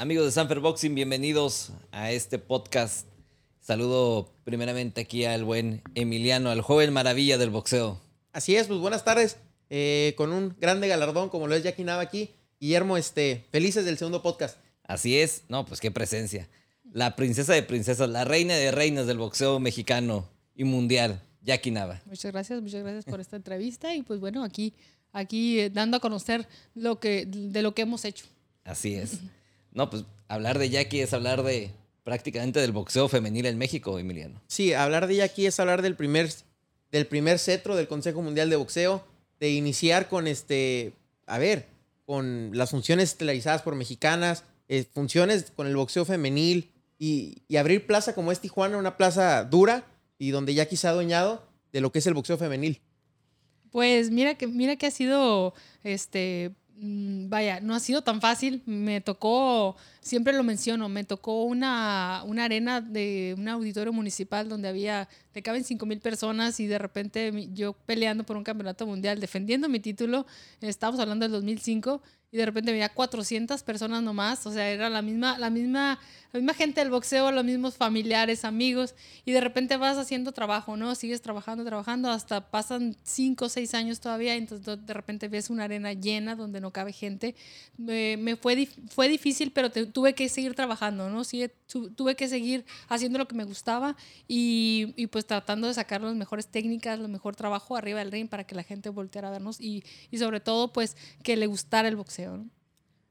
Amigos de Sanfer Boxing, bienvenidos a este podcast. Saludo primeramente aquí al buen Emiliano, al joven maravilla del boxeo. Así es, pues buenas tardes. Eh, con un grande galardón como lo es Jackie Nava aquí. Guillermo, este, felices del segundo podcast. Así es, no, pues qué presencia. La princesa de princesas, la reina de reinas del boxeo mexicano y mundial, Jackie Nava. Muchas gracias, muchas gracias por esta entrevista y pues bueno, aquí, aquí eh, dando a conocer lo que, de lo que hemos hecho. Así es. No, pues hablar de Jackie es hablar de prácticamente del boxeo femenil en México, Emiliano. Sí, hablar de Jackie es hablar del primer, del primer cetro del Consejo Mundial de Boxeo, de iniciar con este, a ver, con las funciones televisadas por mexicanas, eh, funciones con el boxeo femenil y, y, abrir plaza como es Tijuana, una plaza dura y donde Jackie se ha adueñado de lo que es el boxeo femenil. Pues mira que, mira que ha sido este vaya, no ha sido tan fácil. Me tocó, siempre lo menciono, me tocó una, una arena de un auditorio municipal donde había, le caben 5 mil personas y de repente yo peleando por un campeonato mundial, defendiendo mi título, estamos hablando del 2005 y de repente veía 400 personas nomás, o sea, era la misma, la misma, la misma gente del boxeo, los mismos familiares, amigos, y de repente vas haciendo trabajo, ¿no? Sigues trabajando, trabajando, hasta pasan 5 o 6 años todavía, entonces de repente ves una arena llena donde no cabe gente. Me, fue, fue difícil, pero tuve que seguir trabajando, ¿no? Sí, tuve que seguir haciendo lo que me gustaba y, pues tratando de sacar las mejores técnicas, lo mejor trabajo arriba del ring para que la gente volteara a vernos y, y sobre todo pues que le gustara el boxeo.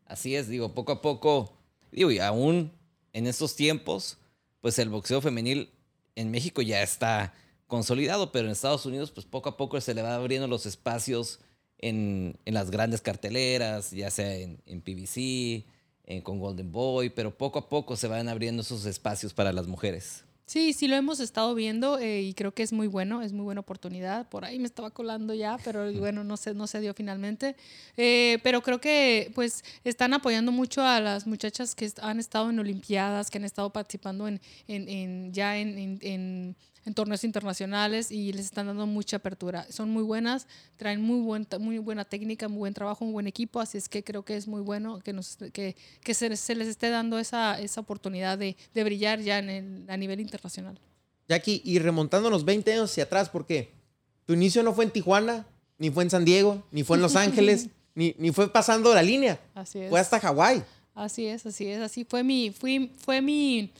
Así es, digo, poco a poco, digo, y aún en estos tiempos, pues el boxeo femenil en México ya está consolidado, pero en Estados Unidos, pues poco a poco se le va abriendo los espacios en, las grandes carteleras, ya sea en, en PBC, en, con Golden Boy, pero poco a poco se van abriendo esos espacios para las mujeres. Sí, sí lo hemos estado viendo eh, y creo que es muy bueno, es muy buena oportunidad. Por ahí me estaba colando ya, pero bueno, no se, no se dio finalmente. Eh, pero creo que pues están apoyando mucho a las muchachas que han estado en Olimpiadas, que han estado participando en, en, en ya en, en en torneos internacionales y les están dando mucha apertura. Son muy buenas, traen muy, buen, muy buena técnica, muy buen trabajo, un buen equipo, así es que creo que es muy bueno que, nos, que, que se, se, les esté dando esa, esa oportunidad de, de brillar ya en el, a nivel internacional. Jackie, y remontándonos 20 años hacia atrás, ¿por qué? Tu inicio no fue en Tijuana, ni fue en San Diego, ni fue en Los Ángeles, ni, ni fue pasando la línea. Así es. Fue hasta Hawái. Así es, así es, así fue mi, fui, fue mi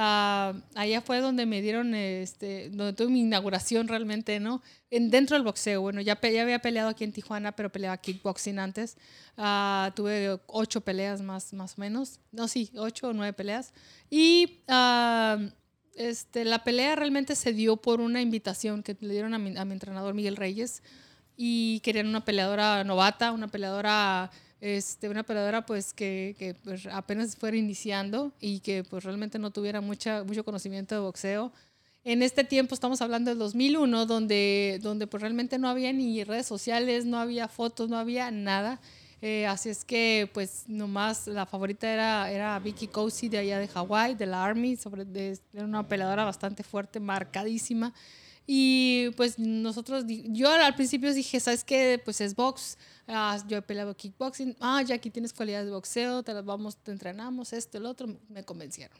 Uh, allá fue donde me dieron, este, donde tuve mi inauguración realmente, ¿no? En, dentro del boxeo. Bueno, ya, ya había peleado aquí en Tijuana, pero peleaba kickboxing antes. Uh, tuve ocho peleas más, más o menos. No, sí, ocho o nueve peleas. Y uh, este, la pelea realmente se dio por una invitación que le dieron a mi, a mi entrenador Miguel Reyes. Y querían una peleadora novata, una peleadora este, una peleadora pues que, que pues, apenas fuera iniciando y que pues realmente no tuviera mucha, mucho conocimiento de boxeo. En este tiempo estamos hablando del 2001, donde, donde pues realmente no había ni redes sociales, no había fotos, no había nada. Eh, así es que pues nomás la favorita era, era Vicky Cousy de allá de Hawái, de la Army, sobre, de, era una peleadora bastante fuerte, marcadísima. Y pues nosotros, yo al principio dije, ¿sabes qué? Pues es box Ah, yo he peleado kickboxing. Ah, ya aquí tienes cualidades de boxeo, te las vamos, te entrenamos, esto, el otro. Me convencieron.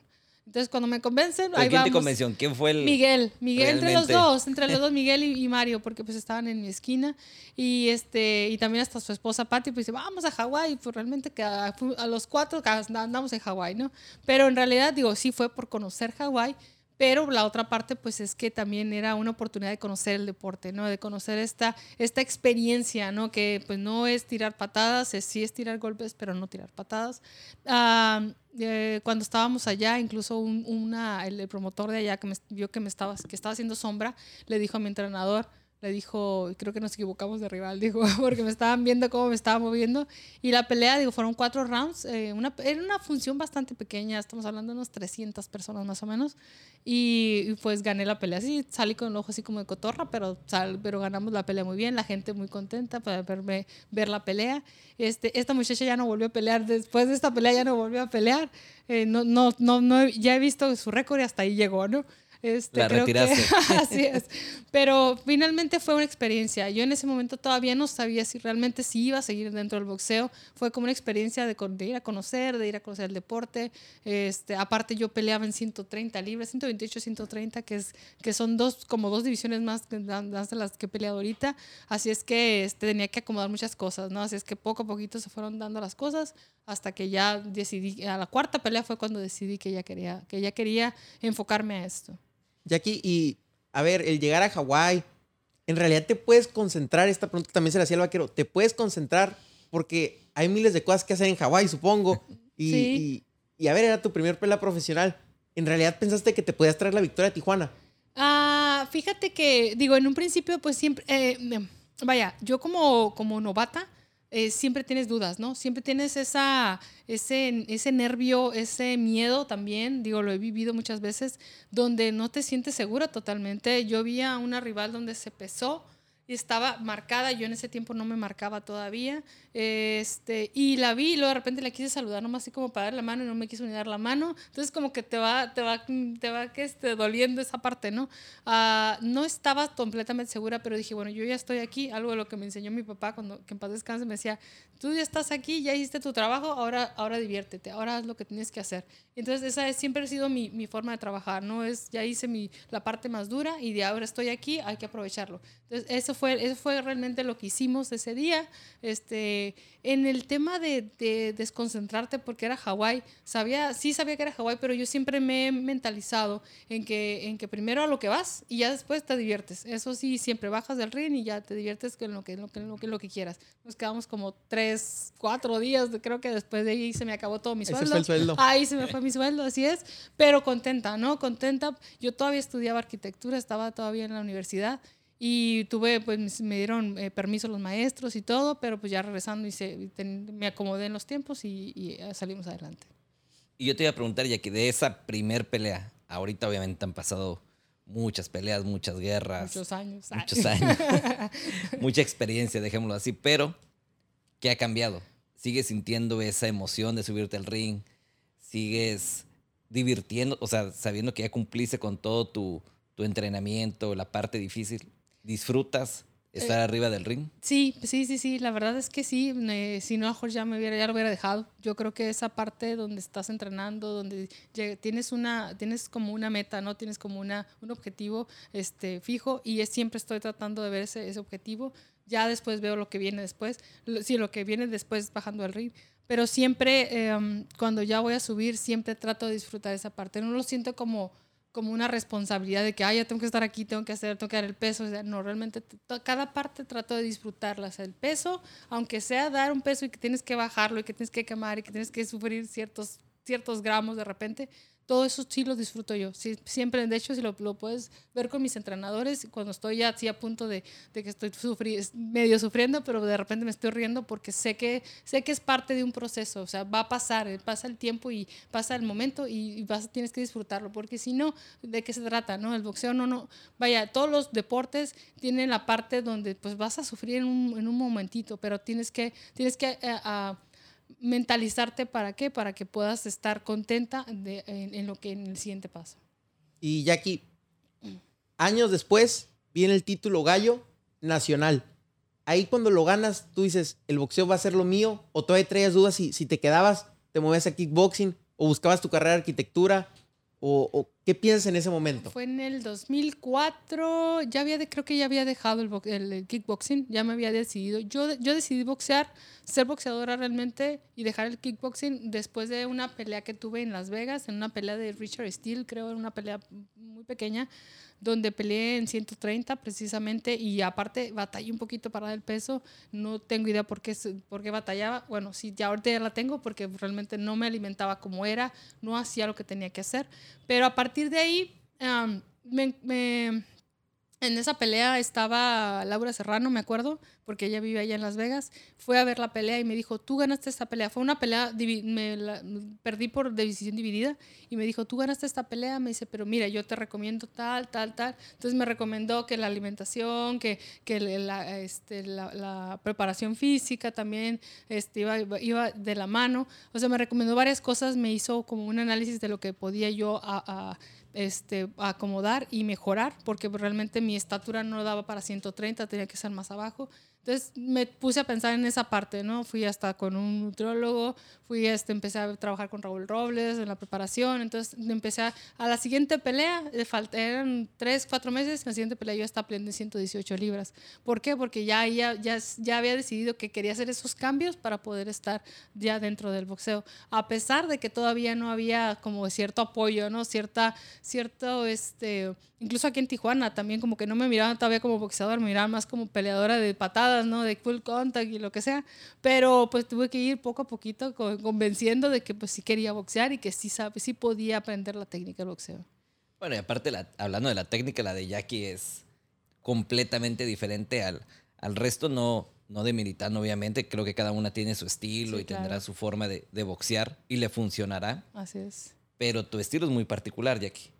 Entonces, cuando me convencen, ahí ¿Quién te convenció? ¿Quién fue el...? Miguel. Miguel, entre los dos. Entre los dos, Miguel y, Mario, porque pues estaban en mi esquina. Y, este, y también hasta su esposa, Patty, pues dice, vamos a Hawái. Pues realmente que a, a los cuatro andamos en Hawái, ¿no? Pero en realidad, digo, sí fue por conocer Hawái pero la otra parte pues es que también era una oportunidad de conocer el deporte, ¿no? De conocer esta, esta experiencia, ¿no? Que pues no es tirar patadas, es, sí es tirar golpes, pero no tirar patadas. Eh, cuando estábamos allá, incluso un, una, el, promotor de allá que me, vio que me estaba, que estaba haciendo sombra, le dijo a mi entrenador, le dijo, creo que nos equivocamos de rival, dijo, porque me estaban viendo cómo me estaba moviendo. Y la pelea, digo, fueron cuatro rounds. Eh, una, era una función bastante pequeña, estamos hablando de unos 300 personas más o menos. Y, pues gané la pelea. Sí, salí con el ojo así como de cotorra, pero, sal, pero ganamos la pelea muy bien, la gente muy contenta para verme, ver la pelea. Este, esta muchacha ya no volvió a pelear, después de esta pelea ya no volvió a pelear. Eh, no, no, no, no, ya he visto su récord y hasta ahí llegó, ¿no? Este, La creo que- retiraste. así es. Pero finalmente fue una experiencia. Yo en ese momento todavía no sabía si realmente sí iba a seguir dentro del boxeo. Fue como una experiencia de, de ir a conocer, de ir a conocer el deporte. Este, aparte yo peleaba en 130 libras, 128, 130, que, es, que son dos, como dos divisiones más, que- más de las que he peleado ahorita. Así es que este, tenía que acomodar muchas cosas, ¿no? Así es que poco a poquito se fueron dando las cosas hasta que ya decidí, a la cuarta pelea fue cuando decidí que ya quería, que ya quería enfocarme a esto. Jackie, y a ver, el llegar a Hawái, en realidad te puedes concentrar, esta pregunta también se la hacía el vaquero, te puedes concentrar porque hay miles de cosas que hacer en Hawái, supongo. Y, Sí. y, y a ver, era tu primer pelea profesional. En realidad pensaste que te podías traer la victoria a Tijuana. Ah, fíjate que, digo, en un principio, pues siempre, eh, vaya, yo como, como novata, eh, siempre tienes dudas, ¿no? Siempre tienes esa, ese, ese nervio, ese miedo también, digo, lo he vivido muchas veces, donde no te sientes segura totalmente. Yo vi a una rival donde se pesó estaba marcada, yo en ese tiempo no me marcaba todavía, este, y la vi y luego de repente le quise saludar nomás así como para dar la mano y no me quiso ni dar la mano, entonces como que te va, te va, te va que este, doliendo esa parte, ¿no? Ah, no estaba completamente segura, pero dije, bueno, yo ya estoy aquí, algo de lo que me enseñó mi papá cuando que en paz descanse me decía, tú ya estás aquí, ya hiciste tu trabajo, ahora, ahora diviértete, ahora haz lo que tienes que hacer. Entonces esa es, siempre ha sido mi, mi forma de trabajar, ¿no? Es, ya hice mi, la parte más dura y de ahora estoy aquí, hay que aprovecharlo. Entonces eso fue, eso fue realmente lo que hicimos ese día. Este, en el tema de, de desconcentrarte porque era Hawái, sabía, sí sabía que era Hawái, pero yo siempre me he mentalizado en que, en que primero a lo que vas y ya después te diviertes. Eso sí, siempre bajas del ring y ya te diviertes con lo que, lo que, lo que, lo que quieras. Nos quedamos como tres, cuatro días, creo que después de ahí se me acabó todo mi sueldo. fue el sueldo. Ahí se me fue mi sueldo, así es, pero contenta, ¿no? Contenta. Yo todavía estudiaba arquitectura, estaba todavía en la universidad y tuve, pues me dieron eh, permiso los maestros y todo, pero pues ya regresando y se, ten- me acomodé en los tiempos y, y, eh, salimos adelante. Y yo te iba a preguntar, ya que de esa primer pelea, ahorita obviamente han pasado muchas peleas, muchas guerras, Muchos años. Muchos años, mucha experiencia, dejémoslo así, pero ¿qué ha cambiado? ¿Sigues sintiendo esa emoción de subirte al ring? ¿Sigues divirtiendo, o sea, sabiendo que ya cumpliste con todo tu, tu entrenamiento, la parte difícil? ¿Disfrutas estar arriba del ring? Sí, sí, sí, sí, la verdad es que sí, me- si no, mejor ya me hubiera, ya lo hubiera dejado. Yo creo que esa parte donde estás entrenando, donde tienes una, tienes como una meta, ¿no? Tienes como una, un objetivo este, fijo y es, siempre estoy tratando de ver ese, ese objetivo. Ya después veo lo que viene después, lo- sí, lo que viene después bajando al ring. Pero siempre, eh, cuando ya voy a subir, siempre trato de disfrutar esa parte. No lo siento como como una responsabilidad de que, ay, ya tengo que estar aquí, tengo que hacer, tengo que dar el peso. O sea, no, realmente cada parte trato de disfrutarla. O sea, el peso, aunque sea dar un peso y que tienes que bajarlo y que tienes que quemar y que tienes que sufrir ciertos, ciertos gramos de repente, todo eso sí lo disfruto yo. Siempre, de hecho, si lo, puedes ver con mis entrenadores, cuando estoy ya así a punto de, que estoy medio sufriendo, pero de repente me estoy riendo porque sé que, sé que es parte de un proceso. O sea, va a pasar, eh, pasa el tiempo y pasa el momento y, vas, tienes que disfrutarlo, porque si no, ¿de qué se trata? ¿no? El boxeo no, no, vaya, todos los deportes tienen la parte donde pues vas a sufrir en un, en un momentito, pero tienes que, tienes que eh, mentalizarte para qué, para que puedas estar contenta de- en, lo que en el siguiente paso. Y Jackie, años después viene el título gallo nacional. Ahí cuando lo ganas, tú dices, el boxeo va a ser lo mío, o todavía traías dudas si, si te quedabas, te movías a kickboxing, o buscabas tu carrera de arquitectura, o qué piensas en ese momento. Fue en el 2004, ya había, de- creo que ya había dejado el, el- el kickboxing, ya me había decidido. Yo, yo decidí boxear, ser boxeadora realmente y dejar el kickboxing después de una pelea que tuve en Las Vegas, en una pelea de Richard Steele, creo, en una pelea muy pequeña, donde peleé en 130 precisamente y aparte batallé un poquito para el peso. No tengo idea por qué, por qué batallaba. Bueno, sí, ya ahorita ya la tengo porque realmente no me alimentaba como era, no hacía lo que tenía que hacer. Pero a partir de ahí, en esa pelea estaba Laura Serrano, me acuerdo, porque ella vive allá en Las Vegas. Fue a ver la pelea y me dijo, tú ganaste esta pelea. Fue una pelea, me la- perdí por decisión dividida y me dijo, tú ganaste esta pelea. Me dice, pero mira, yo te recomiendo tal, tal, tal. Entonces me recomendó que la alimentación, que, que la, este, la, la preparación física también este, iba- iba de la mano. O sea, me recomendó varias cosas, me hizo como un análisis de lo que podía yo a- a este, acomodar y mejorar, porque realmente mi estatura no daba para 130, tenía que ser más abajo. Entonces me puse a pensar en esa parte, ¿no? Fui hasta con un nutriólogo, fui, este, empecé a trabajar con Raúl Robles en la preparación, entonces empecé a, a la siguiente pelea, eran tres, cuatro meses, en la siguiente pelea yo estaba peleando en 118 libras. ¿Por qué? Porque ya, ya, ya, ya había decidido que quería hacer esos cambios para poder estar ya dentro del boxeo, a pesar de que todavía no había como cierto apoyo, ¿no? Cierta, cierto, este, incluso aquí en Tijuana también como que no me miraban todavía como boxeador, me miraban más como peleadora de patadas, ¿no? De full contact y lo que sea, pero pues tuve que ir poco a poquito convenciendo de que pues sí quería boxear y que sí, sabe, sí podía aprender la técnica del boxeo. Bueno, y aparte, hablando de la técnica, la de Jackie es completamente diferente al, al resto, no, no de militar, obviamente. Creo que cada una tiene su estilo y tendrá su forma de, de boxear y le funcionará. Así es. Pero tu estilo es muy particular, Jackie.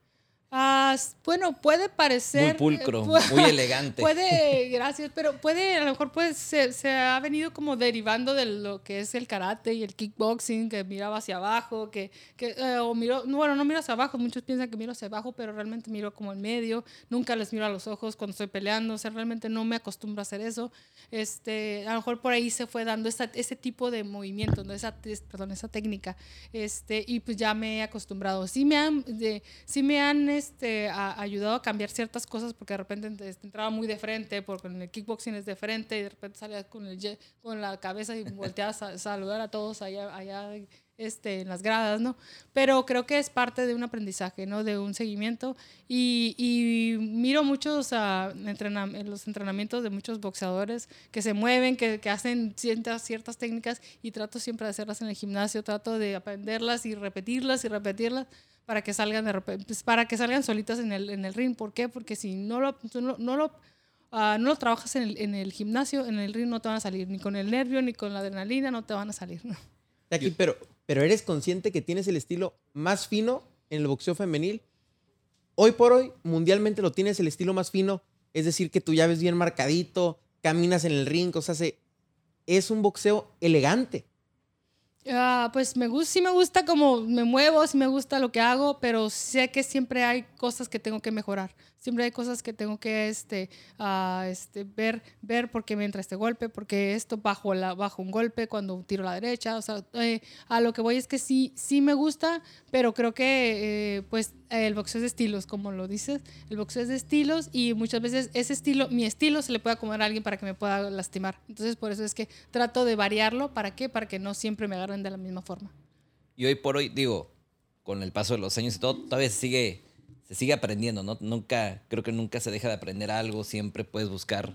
Ah, bueno, puede parecer. Muy pulcro, muy elegante. Puede, gracias, pero puede, a lo mejor se, se, ha venido como derivando de lo que es el karate y el kickboxing, que miraba hacia abajo, que, que eh, o miro, bueno, no miro hacia abajo, muchos piensan que miro hacia abajo, pero realmente miro como en medio, nunca les miro a los ojos cuando estoy peleando, o sea, realmente no me acostumbro a hacer eso. Este, a lo mejor por ahí se fue dando esa, ese tipo de movimiento, ¿no? esa, perdón, esa técnica, este, y pues ya me he acostumbrado. Sí me han, de, sí me han este, ha ayudado a cambiar ciertas cosas porque de repente este, entraba muy de frente, porque en el kickboxing es de frente y de repente salía con, el, con la cabeza y volteaba a saludar a todos allá, allá este, en las gradas, ¿no? Pero creo que es parte de un aprendizaje, ¿no? De un seguimiento. Y, y miro muchos uh, los entrenamientos de muchos boxeadores que se mueven, que, que, hacen ciertas, ciertas técnicas y trato siempre de hacerlas en el gimnasio, trato de aprenderlas y repetirlas y repetirlas para que salgan de repente, pues, para que salgan solitas en el, en el ring. ¿Por qué? Porque si no lo, no, no lo, uh, no lo trabajas en el, en el, gimnasio, en el ring no te van a salir, ni con el nervio, ni con la adrenalina, no te van a salir. ¿no? Aquí, pero, pero eres consciente que tienes el estilo más fino en el boxeo femenil. Hoy por hoy, mundialmente lo tienes el estilo más fino, es decir, que tú ya ves bien marcadito, caminas en el ring, o sea, se, es un boxeo elegante. Uh, pues me gusta, sí me gusta como me muevo, sí me gusta lo que hago, pero sé que siempre hay cosas que tengo que mejorar. Siempre hay cosas que tengo que este, uh, este, ver, ver por qué me entra este golpe, porque esto bajo, la, bajo un golpe cuando tiro a la derecha. O sea, eh, a lo que voy es que sí, sí me gusta, pero creo que eh, pues el boxeo es de estilos, como lo dices. El boxeo es de estilos y muchas veces ese estilo, mi estilo se le puede acomodar a alguien para que me pueda lastimar. Entonces por eso es que trato de variarlo. ¿Para qué? Para que no siempre me agarren de la misma forma. Y hoy por hoy, digo, con el paso de los años y todo, todavía sigue se sigue aprendiendo, ¿no? Nunca, creo que nunca se deja de aprender algo, siempre puedes buscar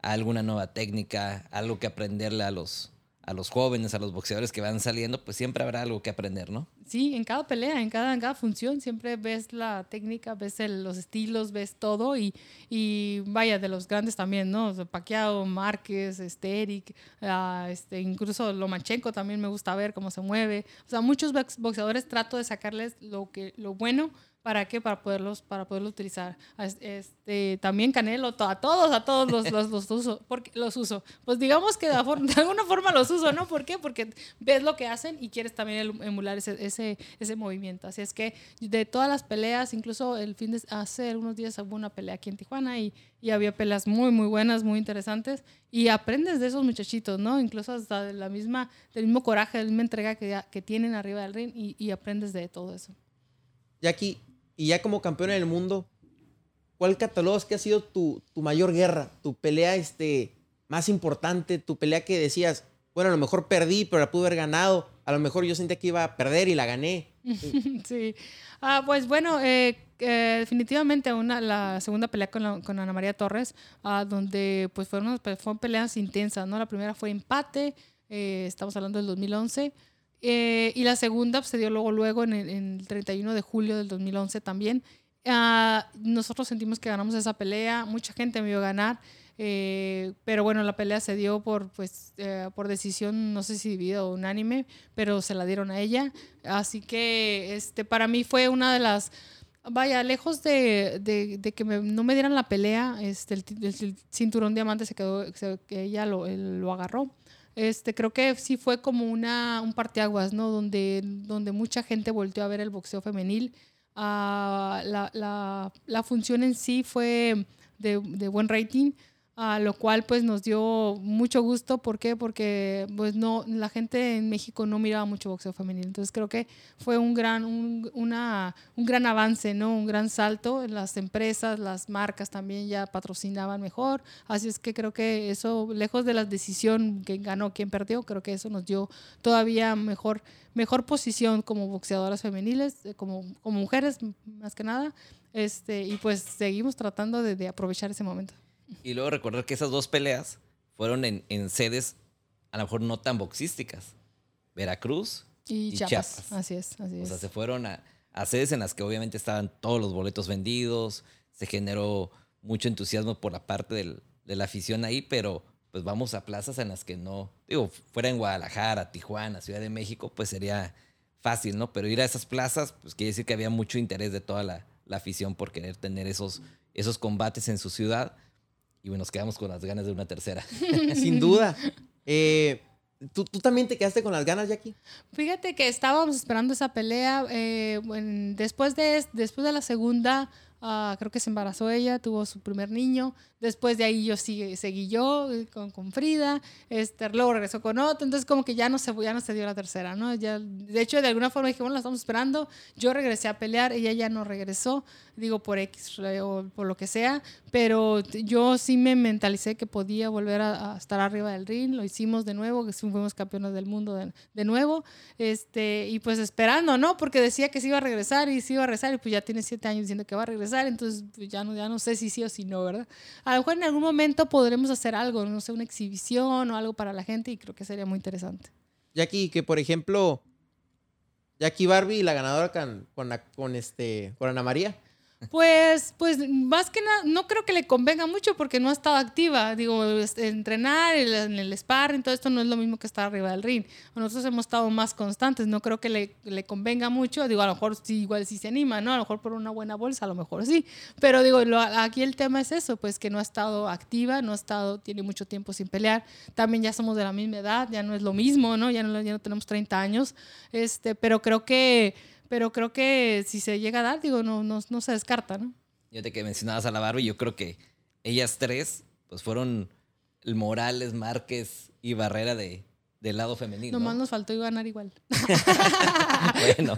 alguna nueva técnica, algo que aprenderle a los, a los jóvenes, a los boxeadores que van saliendo, pues siempre habrá algo que aprender, ¿no? Sí, en cada pelea, en cada, función, siempre ves la técnica, ves los estilos, ves todo y, y, vaya, de los grandes también, ¿no? Paquiao, Márquez, este, Eric, uh, incluso Lomachenko también me gusta ver cómo se mueve. O sea, muchos boxeadores trato de sacarles lo, que, lo bueno ¿Para qué? Para poderlos, para poderlos utilizar. Este, también Canelo, a todos, a todos los, los, los, uso. Porque, los uso. Pues digamos que de, alguna forma los uso, ¿no? ¿Por qué? Porque ves lo que hacen y quieres también emular ese, ese, ese movimiento. Así es que de todas las peleas, incluso el fin de hace unos días hubo una pelea aquí en Tijuana y, y había peleas muy, muy buenas, muy interesantes. Y aprendes de esos muchachitos, ¿no? Incluso hasta de la misma, del mismo coraje, de la misma entrega que, que tienen arriba del ring y, y aprendes de todo eso. Jackie, y ya como campeona del mundo, ¿cuál catalogas que ha sido tu, tu mayor guerra, tu pelea este, más importante, tu pelea que decías, bueno, a lo mejor perdí, pero la pude haber ganado, a lo mejor yo sentía que iba a perder y la gané? sí, ah, pues bueno, eh, eh, definitivamente una, la segunda pelea con, con Ana María Torres, ah, donde pues fueron, fueron peleas intensas, ¿no? La primera fue empate, eh, estamos hablando del 2011. Eh, y la segunda pues, se dio luego, luego en el, 31 de julio del 2011 también. Uh, nosotros sentimos que ganamos esa pelea, mucha gente me vio ganar, eh, pero bueno, la pelea se dio por, pues, eh, por decisión, no sé si dividida o unánime, pero se la dieron a ella. Así que este, para mí fue una de las... Vaya, lejos de, de, de que no me dieran la pelea, este, el, cinturón diamante se quedó, que ella lo, lo agarró. Este, creo que sí fue como una, un parteaguas, ¿no? Donde, donde mucha gente volteó a ver el boxeo femenil. ah, la, la, la función en sí fue de, de buen rating a lo cual pues nos dio mucho gusto. ¿Por qué? Porque pues no, la gente en México no miraba mucho boxeo femenino. Entonces creo que fue un gran, un, un gran avance, ¿no? Un gran salto. Las empresas, las marcas también ya patrocinaban mejor. Así es que creo que eso, lejos de la decisión que ganó, quién perdió, creo que eso nos dio todavía mejor, mejor posición como boxeadoras femeniles, eh, como, como mujeres más que nada. Este, y pues seguimos tratando de aprovechar ese momento. Y luego recordar que esas dos peleas fueron en, en sedes a lo mejor no tan boxísticas. Veracruz Y, Y Chiapas. Chiapas. Así es, así O es. sea, se fueron a, a sedes en las que obviamente estaban todos los boletos vendidos, se generó mucho entusiasmo por la parte del- de la afición ahí, pero pues vamos a plazas en las que no, digo, fuera en Guadalajara, Tijuana, Ciudad de México, pues sería fácil, ¿no? Pero ir a esas plazas, pues quiere decir que había mucho interés de toda la, la afición por querer tener esos, esos combates en su ciudad. Y bueno, nos quedamos con las ganas de una tercera. Sin duda. Eh, ¿tú, ¿Tú también te quedaste con las ganas, Jackie? Fíjate que estábamos esperando esa pelea. eh, bueno, después, de, después de la segunda, ah, creo que se embarazó ella, tuvo su primer niño. Después de ahí yo sigue, seguí yo eh, con, con Frida. Este, luego regresó con otro. Entonces como que ya no, se, ya no se dio la tercera, ¿no? Ya, de hecho, de alguna forma dije, bueno, la estamos esperando. Yo regresé a pelear, ella ya no regresó. Digo, por X o por lo que sea. Pero yo sí me mentalicé que podía volver a, a estar arriba del ring. Lo hicimos de nuevo, que fuimos campeones del mundo de, de nuevo. Este, y pues esperando, ¿no? Porque decía que se iba a regresar y se iba a regresar. Y pues ya tiene siete años diciendo que va a regresar. Entonces pues ya no, ya no sé si sí o si no, ¿verdad? A lo mejor en algún momento podremos hacer algo, no sé, una exhibición o algo para la gente. Y creo que sería muy interesante. Jackie, que por ejemplo, Jackie Barbie, la ganadora con, con, con este, con Ana María. Pues, pues más que nada, no creo que le convenga mucho porque no ha estado activa. Digo, entrenar en el sparring, todo esto no es lo mismo que estar arriba del ring. Nosotros hemos estado más constantes, no creo que le, le convenga mucho. Digo, a lo mejor sí, igual sí se anima, ¿no? A lo mejor por una buena bolsa, a lo mejor sí. Pero digo, lo- aquí el tema es eso, pues que no ha estado activa, no ha estado, tiene mucho tiempo sin pelear. También ya somos de la misma edad, ya no es lo mismo, ¿no? Ya no, ya no tenemos 30 años. Este, pero creo que pero creo que si se llega a dar, digo, no, no, no se descarta, ¿no? Yo te que mencionabas a la Barbie, yo creo que ellas tres, pues fueron el Morales, Márquez y Barrera de, del lado femenino. Nomás nos faltó ganar igual. Bueno,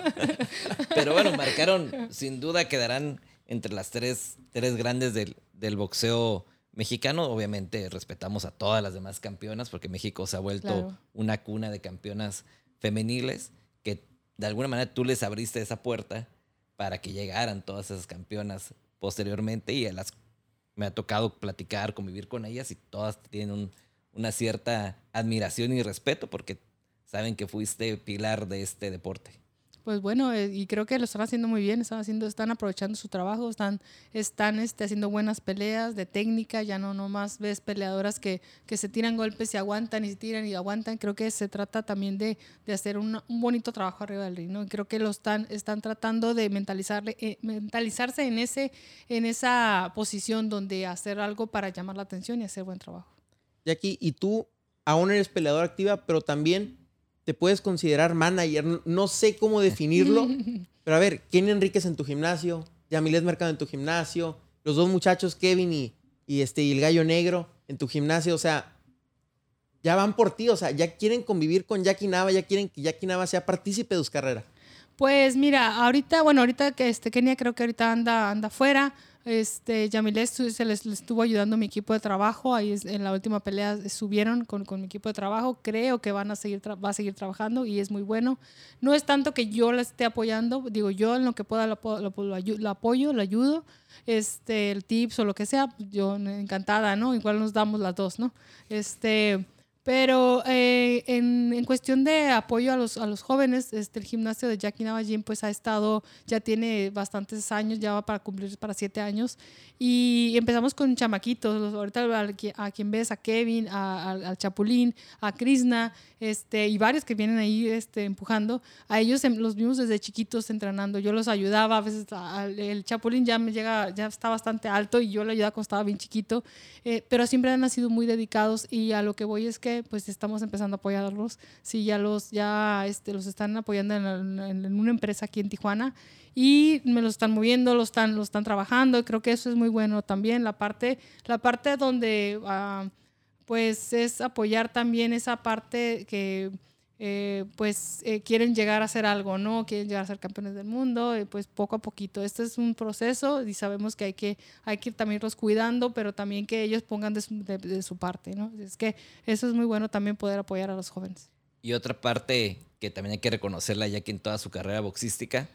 pero bueno, marcaron, sin duda quedarán entre las tres, tres grandes del, del boxeo mexicano. Obviamente respetamos a todas las demás campeonas porque México se ha vuelto Claro. una cuna de campeonas femeniles que de alguna manera tú les abriste esa puerta para que llegaran todas esas campeonas posteriormente y a las me ha tocado platicar, convivir con ellas y todas tienen un- una cierta admiración y respeto porque saben que fuiste pilar de este deporte. Pues bueno, eh, y creo que lo están haciendo muy bien, están haciendo, están aprovechando su trabajo, están, están este, haciendo buenas peleas de técnica, ya no nomás ves peleadoras que, que se tiran golpes y aguantan y se tiran y aguantan, creo que se trata también de, de hacer un bonito trabajo arriba del ring, ¿no? Creo que lo están, están tratando de mentalizarle, eh, mentalizarse en, ese, en esa posición donde hacer algo para llamar la atención y hacer buen trabajo. Jackie, y tú aún eres peleadora activa, pero también te puedes considerar manager. No- sé cómo definirlo, pero a ver, Kenny Enríquez en tu gimnasio, Yamilet Mercado en tu gimnasio, los dos muchachos, Kevin y, y este, y el gallo negro en tu gimnasio, o sea, ya van por ti, o sea, ya quieren convivir con Jackie Nava, ya quieren que Jackie Nava sea partícipe de sus carreras. Pues mira, ahorita, bueno, ahorita que este Kenia creo que ahorita anda, anda fuera. Este, Yamile se les, les estuvo ayudando mi equipo de trabajo. Ahí es- en la última pelea subieron con, con mi equipo de trabajo. Creo que van a seguir va a seguir trabajando y es muy bueno. No es tanto que yo la esté apoyando, digo, yo en lo que pueda ayu- lo apoyo, lo ayudo. Este, el tips o lo que sea, yo encantada, ¿no? Igual nos damos las dos, ¿no? Este, pero eh, en, en cuestión de apoyo a los, a los jóvenes, este, el gimnasio de Jackie Nava Gym pues ha estado, ya tiene bastantes años, ya va para cumplir para siete años. Y empezamos con chamaquitos, los- ahorita a, quien ves, a Kevin, a- al- al Chapulín, a Krishna, este, y varios que vienen ahí este, empujando. A ellos em- los vimos desde chiquitos entrenando. Yo los ayudaba, a veces a- el Chapulín ya me llega, ya está bastante alto y yo le ayudaba cuando estaba bien chiquito. Eh, pero siempre han sido muy dedicados y a lo que voy es que pues estamos empezando a apoyarlos. Sí, ya los, ya, este, los están apoyando en, una empresa aquí en Tijuana y me los están moviendo, los están, los están trabajando. Creo que eso es muy bueno también. La parte, la parte donde uh, pues es apoyar también esa parte que eh, pues eh, quieren llegar a hacer algo, ¿no? Quieren llegar a ser campeones del mundo, eh, pues poco a poquito. Este es un proceso y sabemos que hay que, hay que también irlos cuidando, pero también que ellos pongan de su, parte, ¿no? Es que eso es muy bueno también poder apoyar a los jóvenes. Y otra parte que también hay que reconocerla ya que en toda su carrera boxística,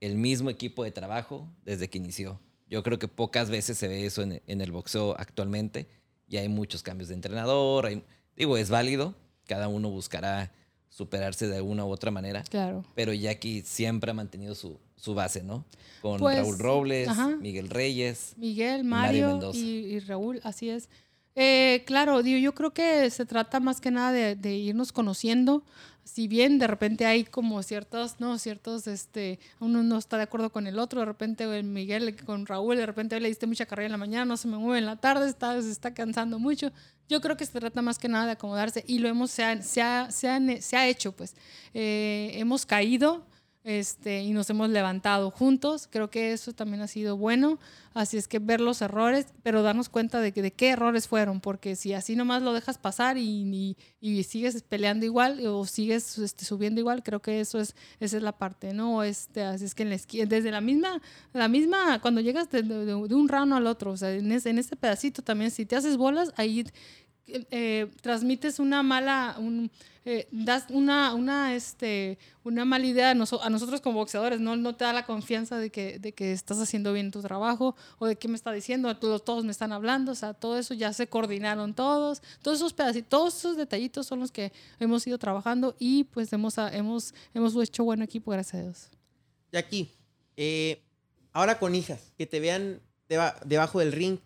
el mismo equipo de trabajo desde que inició. Yo creo que pocas veces se ve eso en, el boxeo actualmente. Ya hay muchos cambios de entrenador, digo, es válido, cada uno buscará superarse de alguna u otra manera. Claro. Pero Jackie siempre ha mantenido su, su base, ¿no? Con pues, Raúl Robles, Miguel Reyes. Miguel, Mario, y, Raúl, así es. Eh, claro, yo creo que se trata más que nada de, de, irnos conociendo. Si bien de repente hay como ciertos, no, ciertos, este, uno no está de acuerdo con el otro, de repente Miguel con Raúl, de repente le diste mucha carrera en la mañana, no se me mueve en la tarde, está, se está cansando mucho. Yo creo que se trata más que nada de acomodarse y lo hemos, se ha, se ha, se ha, hecho, pues. Eh, hemos caído este, y nos hemos levantado juntos. Creo que eso también ha sido bueno. Así es que ver los errores, pero darnos cuenta de, que, de qué errores fueron, porque si así nomás lo dejas pasar y, y, sigues peleando igual o sigues este, subiendo igual, creo que eso es, esa es la parte, ¿no? Este, así es que en desde la misma, la misma, cuando llegas de, un round al otro, o sea, en, ese, en ese pedacito también, si te haces bolas, ahí eh, transmites una mala, eh, das una, una, este, una mala idea a, nosotros como boxeadores, ¿no? no te da la confianza de que, de que estás haciendo bien tu trabajo o de qué me está diciendo, todos, todos me están hablando, o sea, todo eso ya se coordinaron todos, todos esos pedacitos, todos esos detallitos son los que hemos ido trabajando y pues hemos, hemos, hemos hecho buen equipo, gracias a Dios. Y aquí, eh, ahora con hijas, que te vean debajo del ring,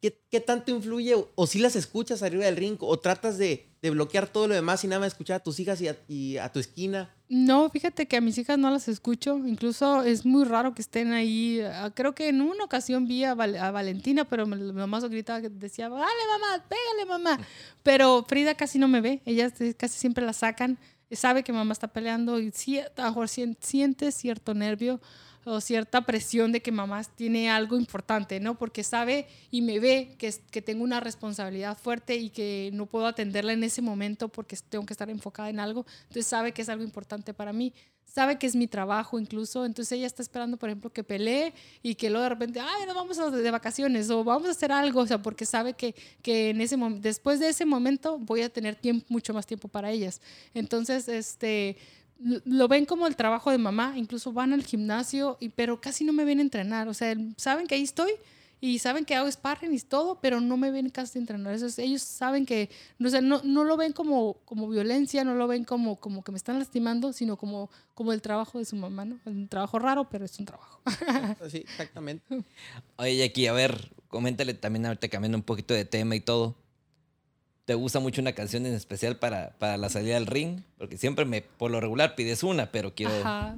¿Qué, tanto influye? O, si las escuchas arriba del ring, o tratas de, bloquear todo lo demás y nada más escuchar a tus hijas y a, tu esquina. No, fíjate que a mis hijas no las escucho. Incluso es muy raro que estén ahí. Ah, creo que en una ocasión vi a, Valentina, pero mi mamá gritaba decía, dale mamá, pégale mamá. Pero Frida casi no me ve. Ellas casi siempre la sacan. Sabe que mamá está peleando y sí, a lo mejor siente cierto nervio o cierta presión de que mamá tiene algo importante, ¿no? Porque sabe y me ve que, que tengo una responsabilidad fuerte y que no puedo atenderla en ese momento porque tengo que estar enfocada en algo. Entonces sabe que es algo importante para mí. Sabe que es mi trabajo incluso. Entonces ella está esperando, por ejemplo, que pelee y que luego de repente, ay, no vamos a de vacaciones o vamos a hacer algo. O sea, porque sabe que, que en ese después de ese momento voy a tener mucho más tiempo para ellas. Entonces, este lo ven como el trabajo de mamá, incluso van al gimnasio, y, pero casi no me ven entrenar. O sea, saben que ahí estoy y saben que hago sparring y todo, pero no me ven casi entrenar. Eso ellos saben que, no, sé, no, no, lo ven como, como violencia, no lo ven como, como que me están lastimando, sino como, como el trabajo de su mamá, ¿no? un trabajo raro, pero es un trabajo. sí, exactamente. Oye, aquí a ver, coméntale también ahorita cambiando un poquito de tema y todo te gusta mucho una canción en especial para, para la salida del ring? Porque siempre me, por lo regular pides una, pero quiero,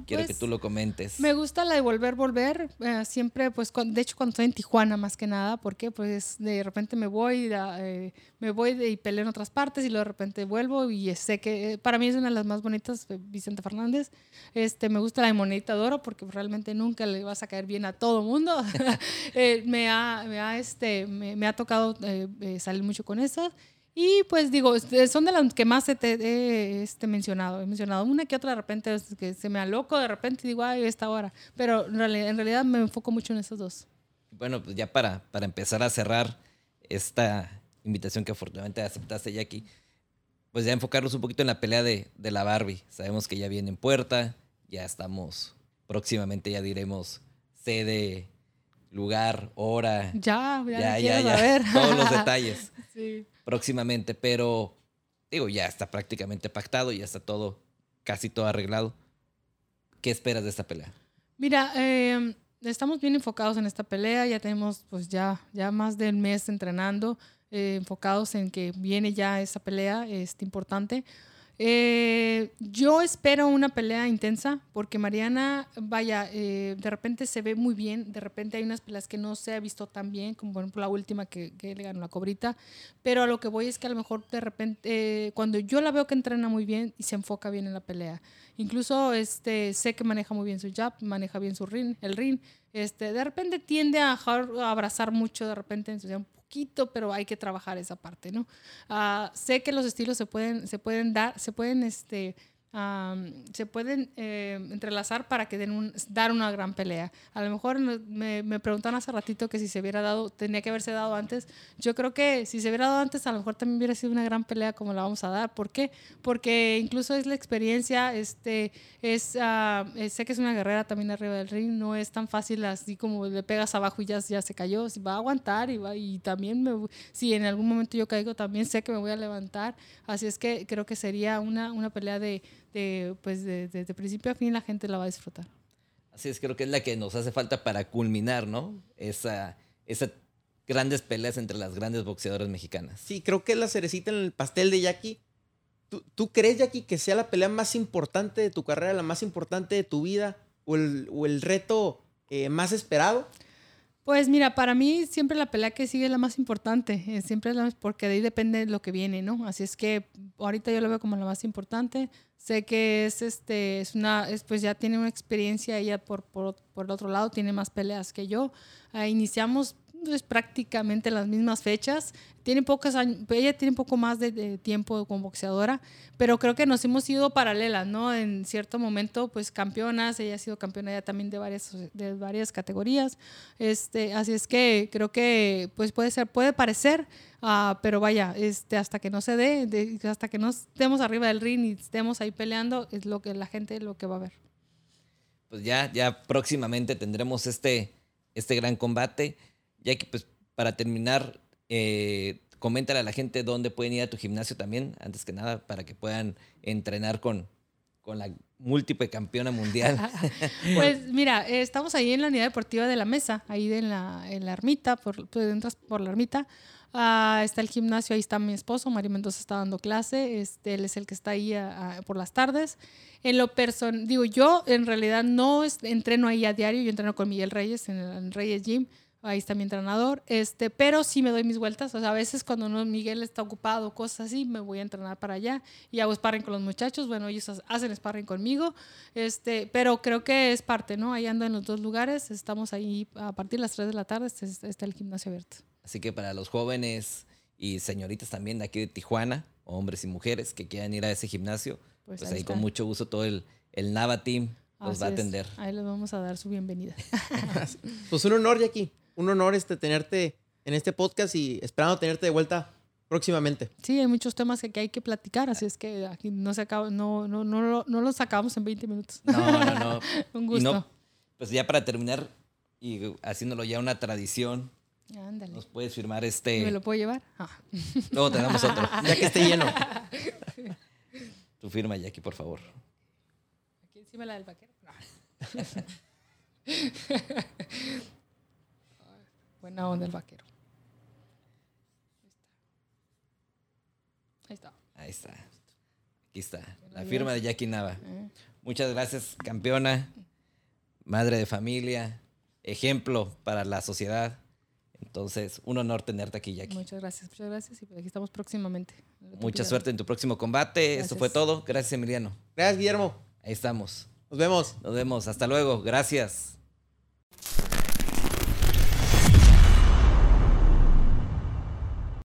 quiero que pues, tú lo comentes. Me gusta la de Volver, Volver. Eh, siempre, pues, de hecho, cuando estoy en Tijuana más que nada, porque pues de repente me voy, eh, me voy de, y peleo en otras partes y luego de repente vuelvo y sé que eh, para mí es una de las más bonitas, Vicente Fernández. Este, me gusta la de Monedita de Oro porque realmente nunca le vas a caer bien a todo mundo. me, ha, me, ha, este, me, me ha tocado salir mucho con esa. Y pues digo, este, son de las que más te he este, mencionado. He mencionado una que otra de repente que se me aloco de repente y digo, ay, esta hora. Pero en realidad, en realidad me enfoco mucho en esos dos. Bueno, pues ya para, para empezar a cerrar esta invitación que afortunadamente aceptaste, Jackie, pues ya enfocarnos un poquito en la pelea de, de la Barbie. Sabemos que ya viene en puerta, ya estamos, próximamente ya diremos sede, lugar, hora. Ya, ya, ya, ya, ya. Todos los detalles. sí próximamente, pero digo, ya está prácticamente pactado, ya está todo, casi todo arreglado. ¿Qué esperas de esta pelea? Mira, em, estamos bien enfocados en esta pelea, ya tenemos pues ya, ya más de un mes entrenando, eh, enfocados en que viene ya esa pelea, es importante. Eh, yo espero una pelea intensa porque Mariana, vaya, eh, de repente se ve muy bien, de repente hay unas peleas que no se ha visto tan bien, como por ejemplo la última que, le ganó la cobrita, pero a lo que voy es que a lo mejor de repente, eh, cuando yo la veo que entrena muy bien y se enfoca bien en la pelea, incluso este, sé que maneja muy bien su jab, maneja bien su ring, el ring, este, de repente tiende a, a abrazar mucho, de repente, pero hay que trabajar esa parte, ¿no? Ah, sé que los estilos se pueden, se pueden dar, se pueden, este, se pueden eh, entrelazar para que den un, dar una gran pelea. A lo mejor me, me, preguntaron hace ratito que si se hubiera dado, tenía que haberse dado antes. Yo creo que si se hubiera dado antes, a lo mejor también hubiera sido una gran pelea como la vamos a dar. ¿Por qué? Porque incluso es la experiencia, este, es, uh, sé que es una guerrera también arriba del ring, no es tan fácil así como le pegas abajo y ya, ya se cayó, va a aguantar y, va, y también, me, si en algún momento yo caigo, también sé que me voy a levantar. Así es que creo que sería una, una pelea de de, pues desde de, principio a fin la gente la va a disfrutar. Así es, creo que es la que nos hace falta para culminar, ¿no? Esa, esa grandes peleas entre las grandes boxeadoras mexicanas. Sí, creo que es la cerecita en el pastel de Jackie. ¿Tú, ¿Tú, crees, Jackie, que sea la pelea más importante de tu carrera, la más importante de tu vida o el, o el reto eh, más esperado? Pues mira, para mí siempre la pelea que sigue es la más importante, eh, siempre la porque de ahí depende lo que viene, ¿no? Así es que ahorita yo lo veo como la más importante. Sé que es este es una es, pues ya tiene una experiencia ella por, por, por el otro lado tiene más peleas que yo. Uh, iniciamos es prácticamente las mismas fechas. Tiene pocos años, ella tiene un poco más de, tiempo como boxeadora, pero creo que nos hemos ido paralelas, ¿no? En cierto momento, pues campeonas, ella ha sido campeona ya también de varias, de varias categorías. Este, así es que creo que pues puede ser, puede parecer, uh, pero vaya, este, hasta que no se dé, hasta que no estemos arriba del ring y estemos ahí peleando, es lo que la gente lo que va a ver. Pues ya, ya próximamente tendremos este, este gran combate. Ya que, pues, para terminar, eh, coméntale a la gente dónde pueden ir a tu gimnasio también, antes que nada, para que puedan entrenar con, con la múltiple campeona mundial. pues mira, estamos ahí en la unidad deportiva de la mesa, ahí en la, en la ermita, por, tú entras por la ermita. Uh, está el gimnasio, ahí está mi esposo, Mario Mendoza está dando clase, este, él es el que está ahí a, a, por las tardes. En lo personal, digo, yo en realidad no entreno ahí a diario, yo entreno con Miguel Reyes en el en Reyes Gym, ahí está mi entrenador, este, pero sí me doy mis vueltas, o sea, a veces cuando no, Miguel está ocupado, cosas así, me voy a entrenar para allá y hago sparring con los muchachos, bueno, ellos hacen sparring conmigo, este, pero creo que es parte, ¿no? Ahí ando en los dos lugares, estamos ahí a partir de las 3 de la tarde, está, está el gimnasio abierto. Así que para los jóvenes y señoritas también de aquí de Tijuana, hombres y mujeres que quieran ir a ese gimnasio, pues, pues ahí, ahí con mucho gusto todo el, el Nava Team los Así va a atender. Es. Ahí les vamos a dar su bienvenida. pues un honor, Jackie un honor este, tenerte en este podcast y esperando tenerte de vuelta próximamente. Sí, hay muchos temas que, hay que platicar, así es que aquí no, se acaba, no, no, no, no los sacamos en 20 minutos. No, no, no. un gusto. No, pues ya para terminar y haciéndolo ya una tradición, Ándale. nos puedes firmar este... ¿Me lo puedo llevar? Ah. Luego tenemos otro. ya que esté lleno. Tu firma, Jackie, por favor. Aquí encima la del vaquero. Buena onda el vaquero. Ahí está. Ahí está. Aquí está. La firma de Jackie Nava. Eh. Muchas gracias, campeona, madre de familia, ejemplo para la sociedad. Entonces, un honor tenerte aquí, Jackie. Muchas gracias, muchas gracias. Y pues aquí estamos próximamente. Mucha suerte en tu próximo combate. Gracias. Esto fue todo. Gracias, Emiliano. Gracias, Guillermo. Ahí estamos. Nos vemos. Nos vemos. Hasta luego. Gracias.